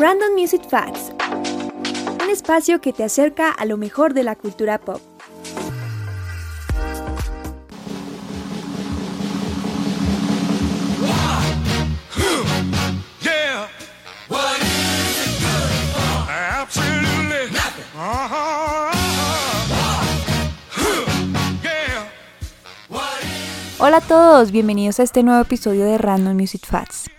Random Music Facts. Un espacio que te acerca a lo mejor de la cultura pop. Hola a todos, bienvenidos a este nuevo episodio de Random Music Facts.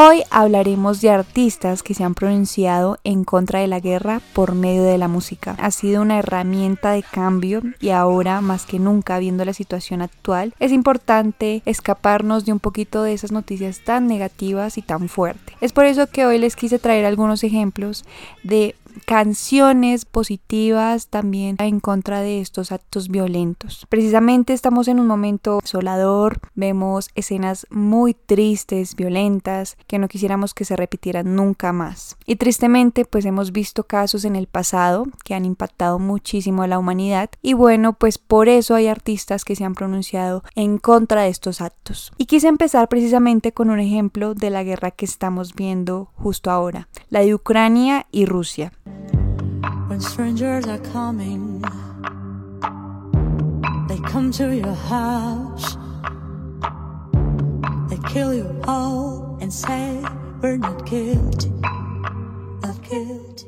Hoy hablaremos de artistas que se han pronunciado en contra de la guerra por medio de la música. Ha sido una herramienta de cambio y ahora más que nunca viendo la situación actual es importante escaparnos de un poquito de esas noticias tan negativas y tan fuertes. Es por eso que hoy les quise traer algunos ejemplos de canciones positivas también en contra de estos actos violentos. Precisamente estamos en un momento desolador, vemos escenas muy tristes, violentas, que no quisiéramos que se repitieran nunca más. Y tristemente pues hemos visto casos en el pasado que han impactado muchísimo a la humanidad y bueno pues por eso hay artistas que se han pronunciado en contra de estos actos. Y quise empezar precisamente con un ejemplo de la guerra que estamos viendo justo ahora, la de Ucrania y Rusia. When strangers are coming, they come to your house. They kill you all and say we're not guilty, not guilty.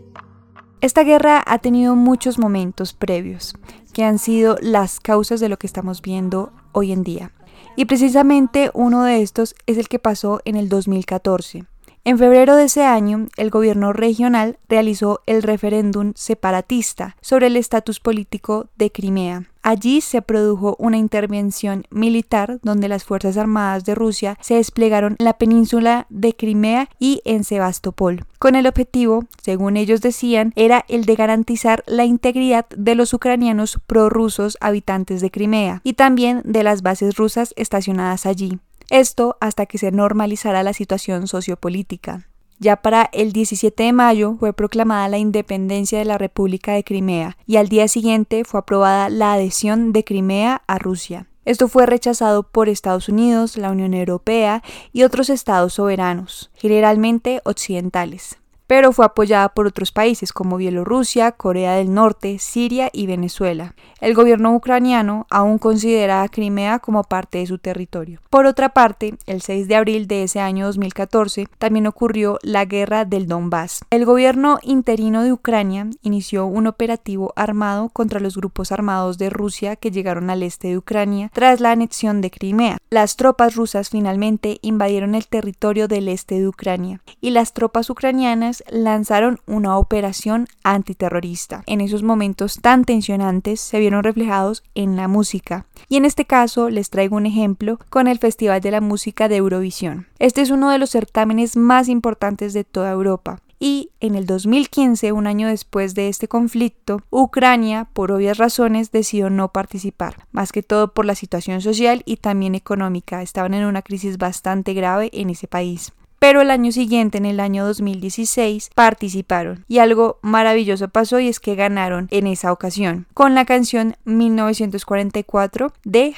Esta guerra ha tenido muchos momentos previos que han sido las causas de lo que estamos viendo hoy en día. Y precisamente uno de estos es el que pasó en el 2014 en febrero de ese año, el gobierno regional realizó el referéndum separatista sobre el estatus político de Crimea. Allí se produjo una intervención militar donde las Fuerzas Armadas de Rusia se desplegaron en la península de Crimea y en Sebastopol, con el objetivo, según ellos decían, era el de garantizar la integridad de los ucranianos prorrusos habitantes de Crimea y también de las bases rusas estacionadas allí. Esto hasta que se normalizara la situación sociopolítica. Ya para el 17 de mayo fue proclamada la independencia de la República de Crimea y al día siguiente fue aprobada la adhesión de Crimea a Rusia. Esto fue rechazado por Estados Unidos, la Unión Europea y otros estados soberanos, generalmente occidentales pero fue apoyada por otros países como Bielorrusia, Corea del Norte, Siria y Venezuela. El gobierno ucraniano aún considera a Crimea como parte de su territorio. Por otra parte, el 6 de abril de ese año 2014 también ocurrió la guerra del Donbass. El gobierno interino de Ucrania inició un operativo armado contra los grupos armados de Rusia que llegaron al este de Ucrania tras la anexión de Crimea. Las tropas rusas finalmente invadieron el territorio del este de Ucrania y las tropas ucranianas lanzaron una operación antiterrorista. En esos momentos tan tensionantes se vieron reflejados en la música. Y en este caso les traigo un ejemplo con el Festival de la Música de Eurovisión. Este es uno de los certámenes más importantes de toda Europa y en el 2015, un año después de este conflicto, Ucrania, por obvias razones, decidió no participar, más que todo por la situación social y también económica. Estaban en una crisis bastante grave en ese país pero el año siguiente, en el año 2016, participaron. Y algo maravilloso pasó y es que ganaron en esa ocasión con la canción 1944 de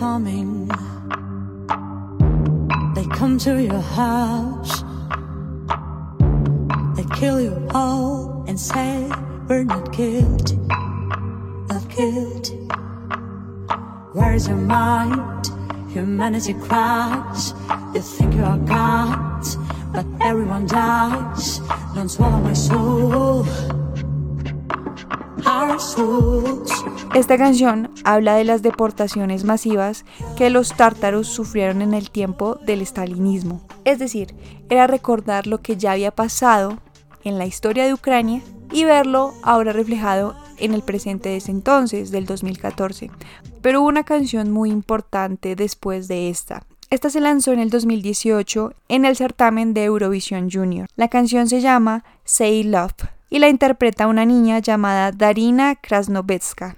coming, they? Humanity cries, you think you are God, but everyone dies. Don't swallow my soul. Esta canción habla de las deportaciones masivas que los tártaros sufrieron en el tiempo del estalinismo. Es decir, era recordar lo que ya había pasado en la historia de Ucrania y verlo ahora reflejado en el presente de ese entonces, del 2014. Pero hubo una canción muy importante después de esta. Esta se lanzó en el 2018 en el certamen de Eurovisión Junior. La canción se llama Say Love y la interpreta una niña llamada Darina Krasnovetska.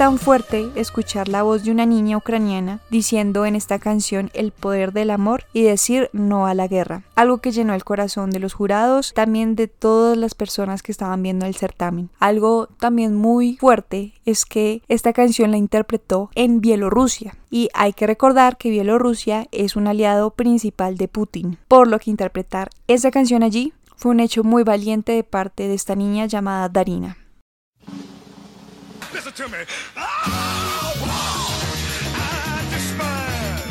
Tan fuerte escuchar la voz de una niña ucraniana diciendo en esta canción el poder del amor y decir no a la guerra, algo que llenó el corazón de los jurados, también de todas las personas que estaban viendo el certamen. Algo también muy fuerte es que esta canción la interpretó en Bielorrusia y hay que recordar que Bielorrusia es un aliado principal de Putin, por lo que interpretar esa canción allí fue un hecho muy valiente de parte de esta niña llamada Darina. closer to me. Oh, oh, I despise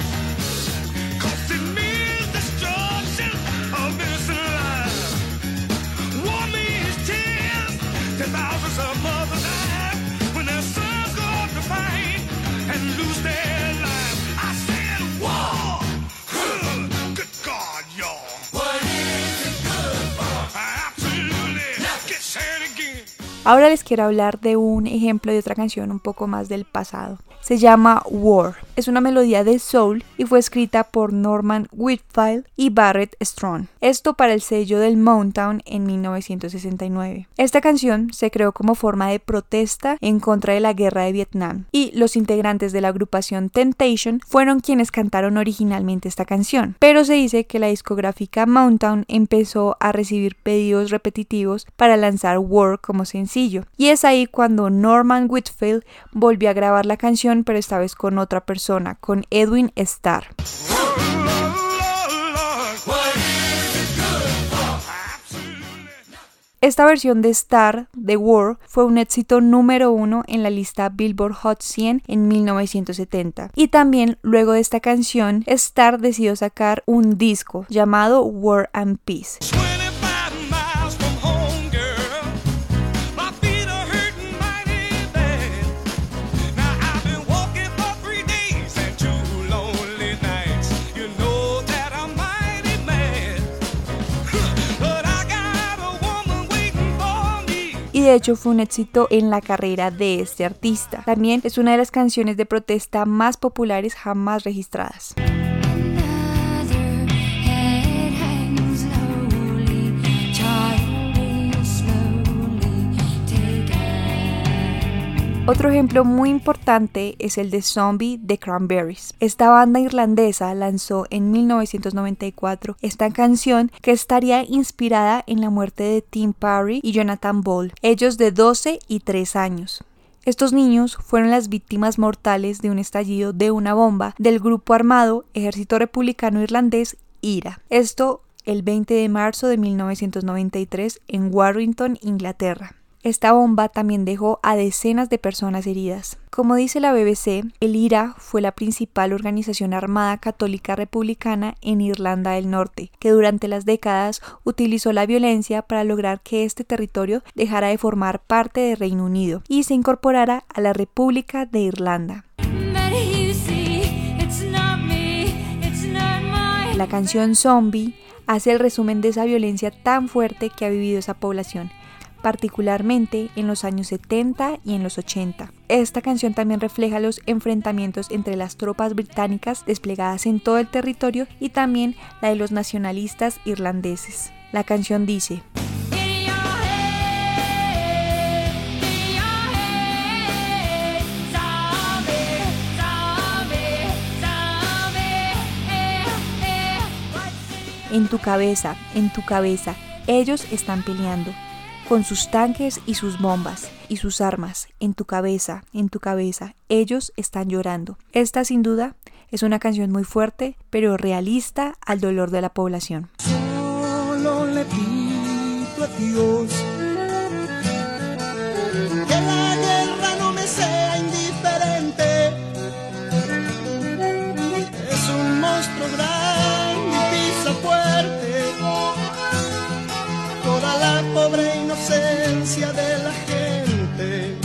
costing me destruction of innocent lives. War tears, of mothers die when their sons go off to fight and lose their. Ahora les quiero hablar de un ejemplo de otra canción un poco más del pasado se llama War. Es una melodía de soul y fue escrita por Norman Whitfield y Barrett Strong. Esto para el sello del Mountain en 1969. Esta canción se creó como forma de protesta en contra de la guerra de Vietnam y los integrantes de la agrupación Temptation fueron quienes cantaron originalmente esta canción. Pero se dice que la discográfica Mountain empezó a recibir pedidos repetitivos para lanzar War como sencillo y es ahí cuando Norman Whitfield volvió a grabar la canción pero esta vez con otra persona, con Edwin Starr. Esta versión de Star, The War, fue un éxito número uno en la lista Billboard Hot 100 en 1970. Y también luego de esta canción, Star decidió sacar un disco llamado War and Peace. Y de hecho fue un éxito en la carrera de este artista. También es una de las canciones de protesta más populares jamás registradas. Otro ejemplo muy importante es el de Zombie de Cranberries. Esta banda irlandesa lanzó en 1994 esta canción que estaría inspirada en la muerte de Tim Parry y Jonathan Ball, ellos de 12 y 3 años. Estos niños fueron las víctimas mortales de un estallido de una bomba del grupo armado Ejército Republicano Irlandés IRA. Esto el 20 de marzo de 1993 en Warrington, Inglaterra. Esta bomba también dejó a decenas de personas heridas. Como dice la BBC, el IRA fue la principal organización armada católica republicana en Irlanda del Norte, que durante las décadas utilizó la violencia para lograr que este territorio dejara de formar parte del Reino Unido y se incorporara a la República de Irlanda. La canción Zombie hace el resumen de esa violencia tan fuerte que ha vivido esa población particularmente en los años 70 y en los 80. Esta canción también refleja los enfrentamientos entre las tropas británicas desplegadas en todo el territorio y también la de los nacionalistas irlandeses. La canción dice, En tu cabeza, en tu cabeza, ellos están peleando con sus tanques y sus bombas y sus armas en tu cabeza, en tu cabeza. Ellos están llorando. Esta sin duda es una canción muy fuerte, pero realista al dolor de la población. Solo le pido a Dios la pobre de la gente.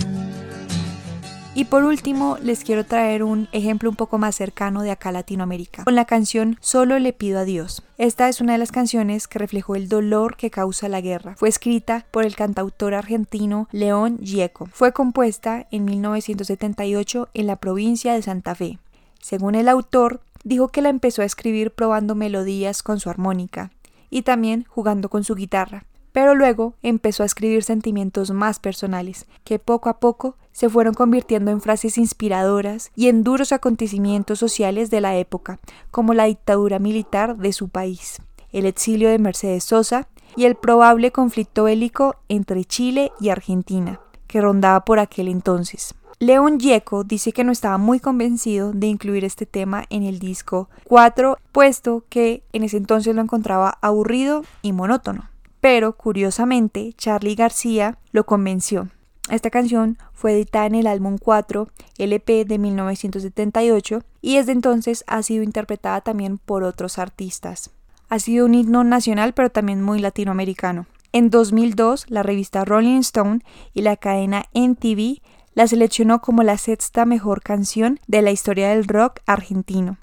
Y por último, les quiero traer un ejemplo un poco más cercano de acá Latinoamérica, con la canción Solo le pido a Dios. Esta es una de las canciones que reflejó el dolor que causa la guerra. Fue escrita por el cantautor argentino León Gieco. Fue compuesta en 1978 en la provincia de Santa Fe. Según el autor, dijo que la empezó a escribir probando melodías con su armónica y también jugando con su guitarra pero luego empezó a escribir sentimientos más personales, que poco a poco se fueron convirtiendo en frases inspiradoras y en duros acontecimientos sociales de la época, como la dictadura militar de su país, el exilio de Mercedes Sosa y el probable conflicto bélico entre Chile y Argentina, que rondaba por aquel entonces. León Gieco dice que no estaba muy convencido de incluir este tema en el disco 4, puesto que en ese entonces lo encontraba aburrido y monótono. Pero curiosamente, Charlie García lo convenció. Esta canción fue editada en el álbum 4 LP de 1978 y desde entonces ha sido interpretada también por otros artistas. Ha sido un himno nacional pero también muy latinoamericano. En 2002, la revista Rolling Stone y la cadena NTV la seleccionó como la sexta mejor canción de la historia del rock argentino.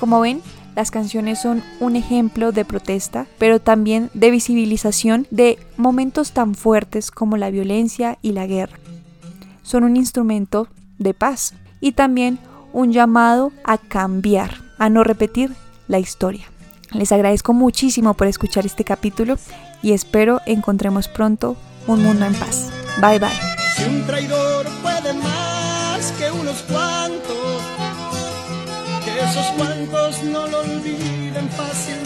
Como ven, las canciones son un ejemplo de protesta, pero también de visibilización de momentos tan fuertes como la violencia y la guerra. Son un instrumento de paz y también un llamado a cambiar, a no repetir la historia. Les agradezco muchísimo por escuchar este capítulo y espero encontremos pronto un mundo en paz. Bye bye. Si un traidor puede más que unos cuantos, esos cuantos no lo olviden fácilmente